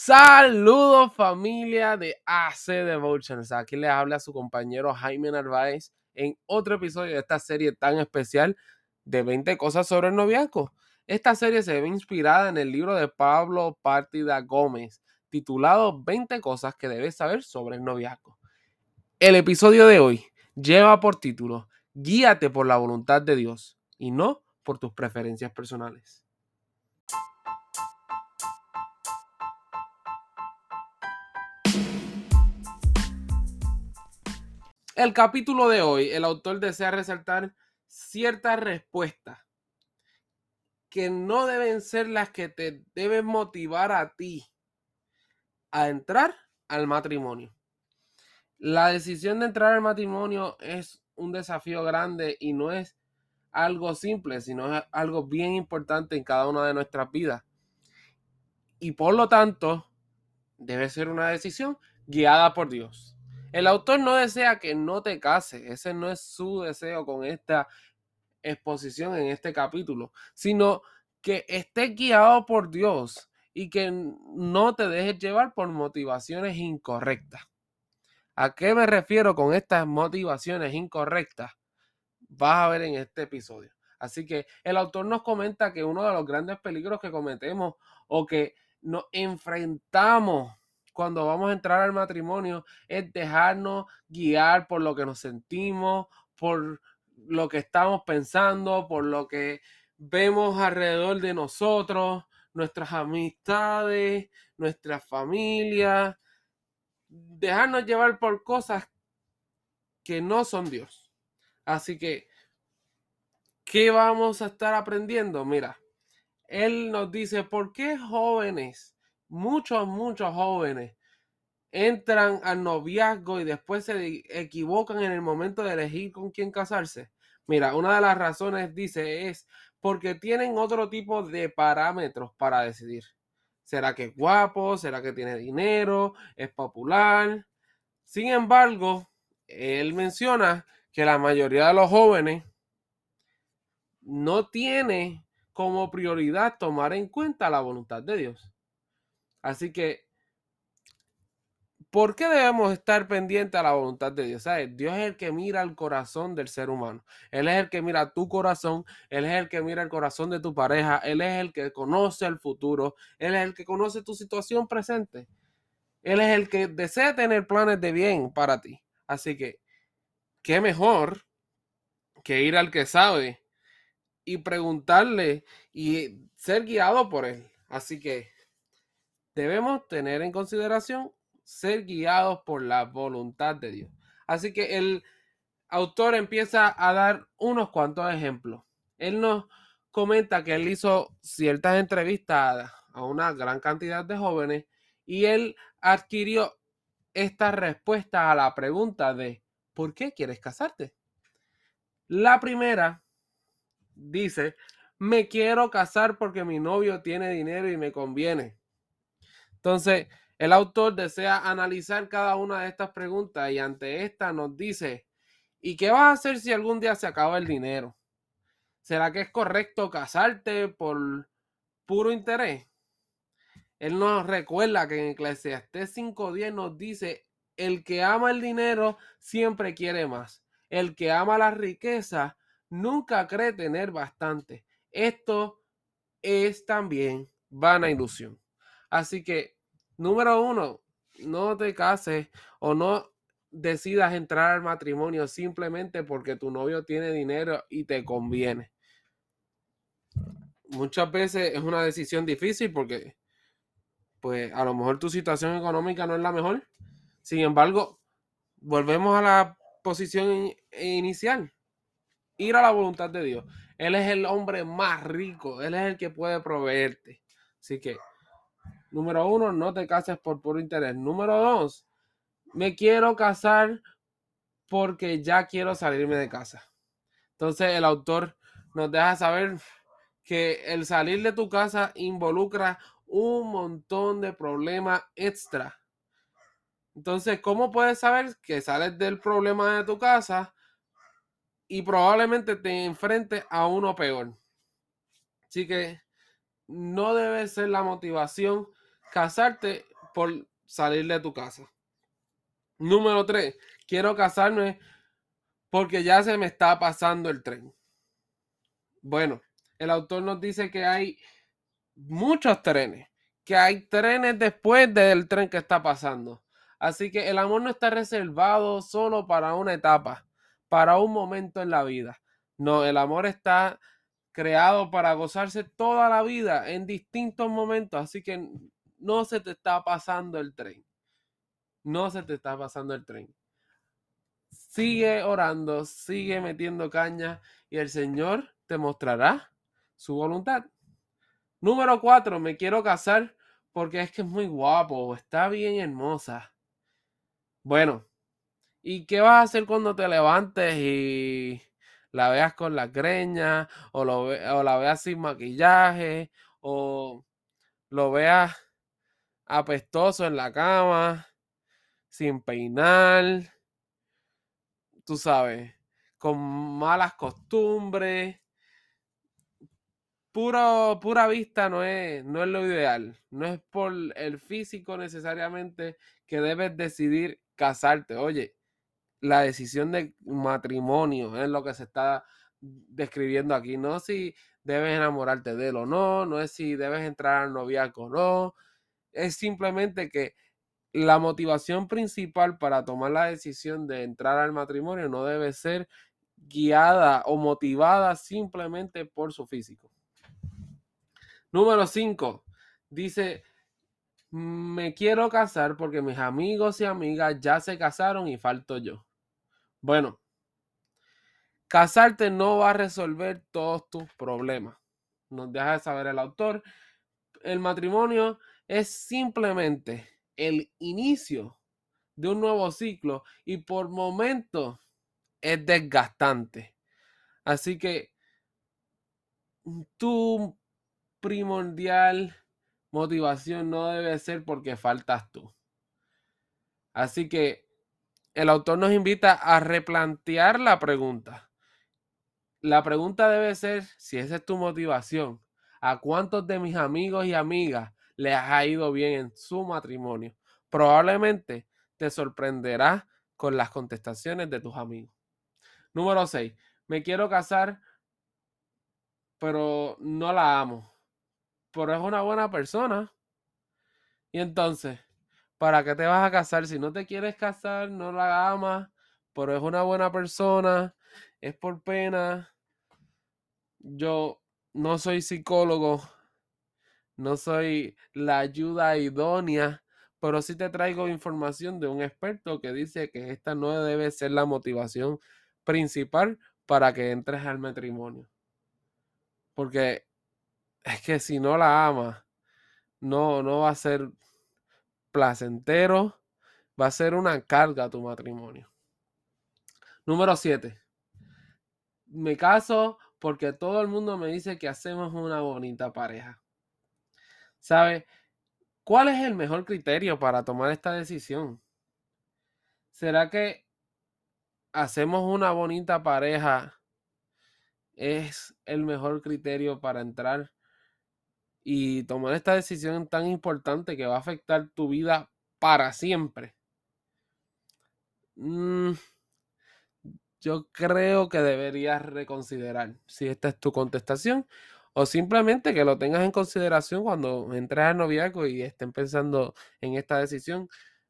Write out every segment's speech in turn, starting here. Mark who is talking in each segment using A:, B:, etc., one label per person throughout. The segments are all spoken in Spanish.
A: Saludos familia de AC Devotions. Aquí les habla su compañero Jaime Narváez en otro episodio de esta serie tan especial de 20 cosas sobre el noviazgo. Esta serie se ve inspirada en el libro de Pablo Partida Gómez, titulado 20 cosas que debes saber sobre el noviazgo. El episodio de hoy lleva por título Guíate por la voluntad de Dios y no por tus preferencias personales. El capítulo de hoy, el autor desea resaltar ciertas respuestas que no deben ser las que te deben motivar a ti a entrar al matrimonio. La decisión de entrar al matrimonio es un desafío grande y no es algo simple, sino es algo bien importante en cada una de nuestras vidas. Y por lo tanto, debe ser una decisión guiada por Dios. El autor no desea que no te cases, ese no es su deseo con esta exposición en este capítulo, sino que estés guiado por Dios y que no te dejes llevar por motivaciones incorrectas. ¿A qué me refiero con estas motivaciones incorrectas? Vas a ver en este episodio. Así que el autor nos comenta que uno de los grandes peligros que cometemos o que nos enfrentamos cuando vamos a entrar al matrimonio es dejarnos guiar por lo que nos sentimos, por lo que estamos pensando, por lo que vemos alrededor de nosotros, nuestras amistades, nuestra familia, dejarnos llevar por cosas que no son Dios. Así que, ¿qué vamos a estar aprendiendo? Mira, Él nos dice, ¿por qué jóvenes muchos, muchos jóvenes entran al noviazgo y después se equivocan en el momento de elegir con quién casarse? Mira, una de las razones, dice, es porque tienen otro tipo de parámetros para decidir. ¿Será que es guapo? ¿Será que tiene dinero? ¿Es popular? Sin embargo, él menciona que la mayoría de los jóvenes no tiene como prioridad tomar en cuenta la voluntad de Dios. Así que, ¿por qué debemos estar pendientes a la voluntad de Dios? Dios es el que mira el corazón del ser humano. Él es el que mira tu corazón. Él es el que mira el corazón de tu pareja. Él es el que conoce el futuro. Él es el que conoce tu situación presente. Él es el que desea tener planes de bien para ti. Así que, ¿qué mejor que ir al que sabe y preguntarle y ser guiado por él? Así que debemos tener en consideración ser guiados por la voluntad de Dios. Así que el autor empieza a dar unos cuantos ejemplos. Él nos comenta que él hizo ciertas entrevistas a una gran cantidad de jóvenes y él adquirió esta respuesta a la pregunta de ¿por qué quieres casarte? La primera dice, me quiero casar porque mi novio tiene dinero y me conviene. Entonces, el autor desea analizar cada una de estas preguntas y ante esta nos dice, ¿y qué vas a hacer si algún día se acaba el dinero? ¿Será que es correcto casarte por puro interés? Él nos recuerda que en Eclesiastés 5.10 nos dice, el que ama el dinero siempre quiere más. El que ama la riqueza nunca cree tener bastante. Esto es también vana ilusión. Así que, número uno, no te cases o no decidas entrar al matrimonio simplemente porque tu novio tiene dinero y te conviene. Muchas veces es una decisión difícil porque, pues, a lo mejor tu situación económica no es la mejor. Sin embargo, volvemos a la posición inicial. Ir a la voluntad de Dios. Él es el hombre más rico. Él es el que puede proveerte. Así que Número uno, no te cases por puro interés. Número dos, me quiero casar porque ya quiero salirme de casa. Entonces el autor nos deja saber que el salir de tu casa involucra un montón de problemas extra. Entonces, ¿cómo puedes saber que sales del problema de tu casa y probablemente te enfrentes a uno peor? Así que no debe ser la motivación casarte por salir de tu casa. Número tres, quiero casarme porque ya se me está pasando el tren. Bueno, el autor nos dice que hay muchos trenes, que hay trenes después del tren que está pasando. Así que el amor no está reservado solo para una etapa, para un momento en la vida. No, el amor está creado para gozarse toda la vida en distintos momentos. Así que no se te está pasando el tren. No se te está pasando el tren. Sigue orando, sigue metiendo caña y el Señor te mostrará su voluntad. Número cuatro, me quiero casar porque es que es muy guapo, está bien hermosa. Bueno, ¿y qué vas a hacer cuando te levantes y la veas con la greña o, o la veas sin maquillaje o lo veas apestoso en la cama, sin peinar, tú sabes, con malas costumbres? Puro, pura vista no es, no es lo ideal. No es por el físico necesariamente que debes decidir casarte. Oye, la decisión de matrimonio es lo que se está describiendo aquí. No si debes enamorarte de él o no, no es si debes entrar al noviazgo o no. Es simplemente que la motivación principal para tomar la decisión de entrar al matrimonio no debe ser guiada o motivada simplemente por su físico. Número 5. Dice, me quiero casar porque mis amigos y amigas ya se casaron y falto yo. Bueno, casarte no va a resolver todos tus problemas. Nos deja de saber el autor. El matrimonio es simplemente el inicio de un nuevo ciclo y por momentos es desgastante. Así que tu primordial motivación no debe ser porque faltas tú. Así que el autor nos invita a replantear la pregunta. La pregunta debe ser, si esa es tu motivación, ¿a cuántos de mis amigos y amigas les ha ido bien en su matrimonio? Probablemente te sorprenderá con las contestaciones de tus amigos. Número 6. Me quiero casar, pero no la amo pero es una buena persona. Y entonces, ¿para qué te vas a casar? Si no te quieres casar, no la amas, pero es una buena persona, es por pena. Yo no soy psicólogo, no soy la ayuda idónea, pero sí te traigo información de un experto que dice que esta no debe ser la motivación principal para que entres al matrimonio. Porque es que si no la amas, no, no va a ser placentero, va a ser una carga a tu matrimonio. Número 7. Me caso porque todo el mundo me dice que hacemos una bonita pareja. ¿Sabe? ¿Cuál es el mejor criterio para tomar esta decisión? ¿Será que hacemos una bonita pareja es el mejor criterio para entrar y tomar esta decisión tan importante que va a afectar tu vida para siempre. Mm, yo creo que deberías reconsiderar si esta es tu contestación o simplemente que lo tengas en consideración cuando entres al noviazgo y estén pensando en esta decisión.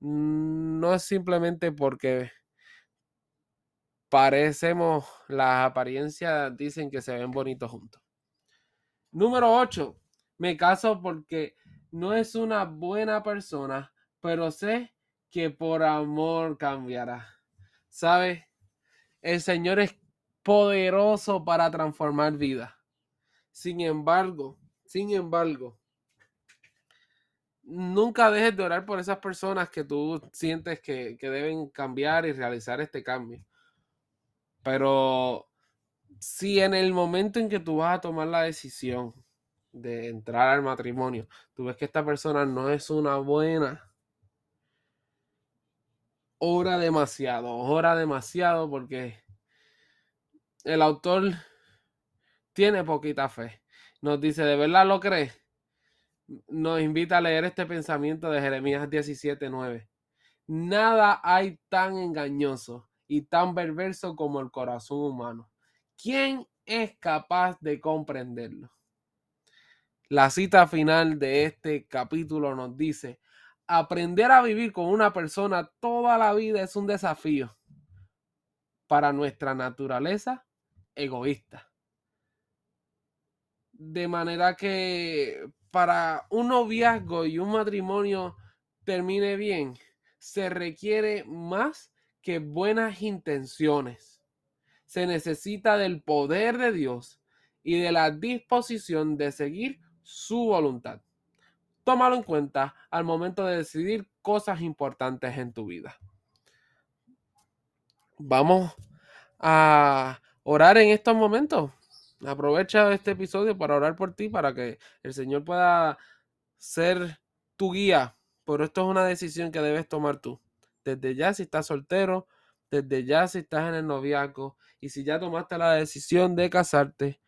A: Mm, no es simplemente porque parecemos, las apariencias dicen que se ven bonitos juntos. Número 8 me caso porque no es una buena persona, pero sé que por amor cambiará. ¿Sabes? El Señor es poderoso para transformar vida. Sin embargo, sin embargo, nunca dejes de orar por esas personas que tú sientes que, que deben cambiar y realizar este cambio. Pero si en el momento en que tú vas a tomar la decisión de entrar al matrimonio, tú ves que esta persona no es una buena, ora demasiado, ora demasiado porque el autor tiene poquita fe. Nos dice, ¿de verdad lo crees? nos invita a leer este pensamiento de Jeremías 17:9. Nada hay tan engañoso y tan perverso como el corazón humano. ¿Quién es capaz de comprenderlo? La cita final de este capítulo nos dice, aprender a vivir con una persona toda la vida es un desafío para nuestra naturaleza egoísta. De manera que para un noviazgo y un matrimonio termine bien, se requiere más que buenas intenciones. Se necesita del poder de Dios y de la disposición de seguir su voluntad. Tómalo en cuenta al momento de decidir cosas importantes en tu vida. Vamos a orar en estos momentos. Aprovecha este episodio para orar por ti, para que el Señor pueda ser tu guía. Pero esto es una decisión que debes tomar tú. Desde ya si estás soltero, desde ya si estás en el noviazgo y si ya tomaste la decisión de casarte,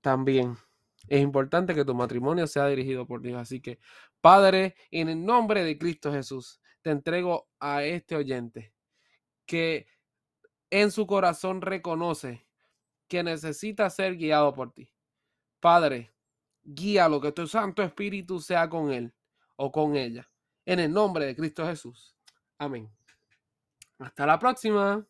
A: también es importante que tu matrimonio sea dirigido por Dios. Así que, Padre, en el nombre de Cristo Jesús, te entrego a este oyente que en su corazón reconoce que necesita ser guiado por ti. Padre, guíalo, que tu Santo Espíritu sea con él o con ella. En el nombre de Cristo Jesús. Amén. Hasta la próxima.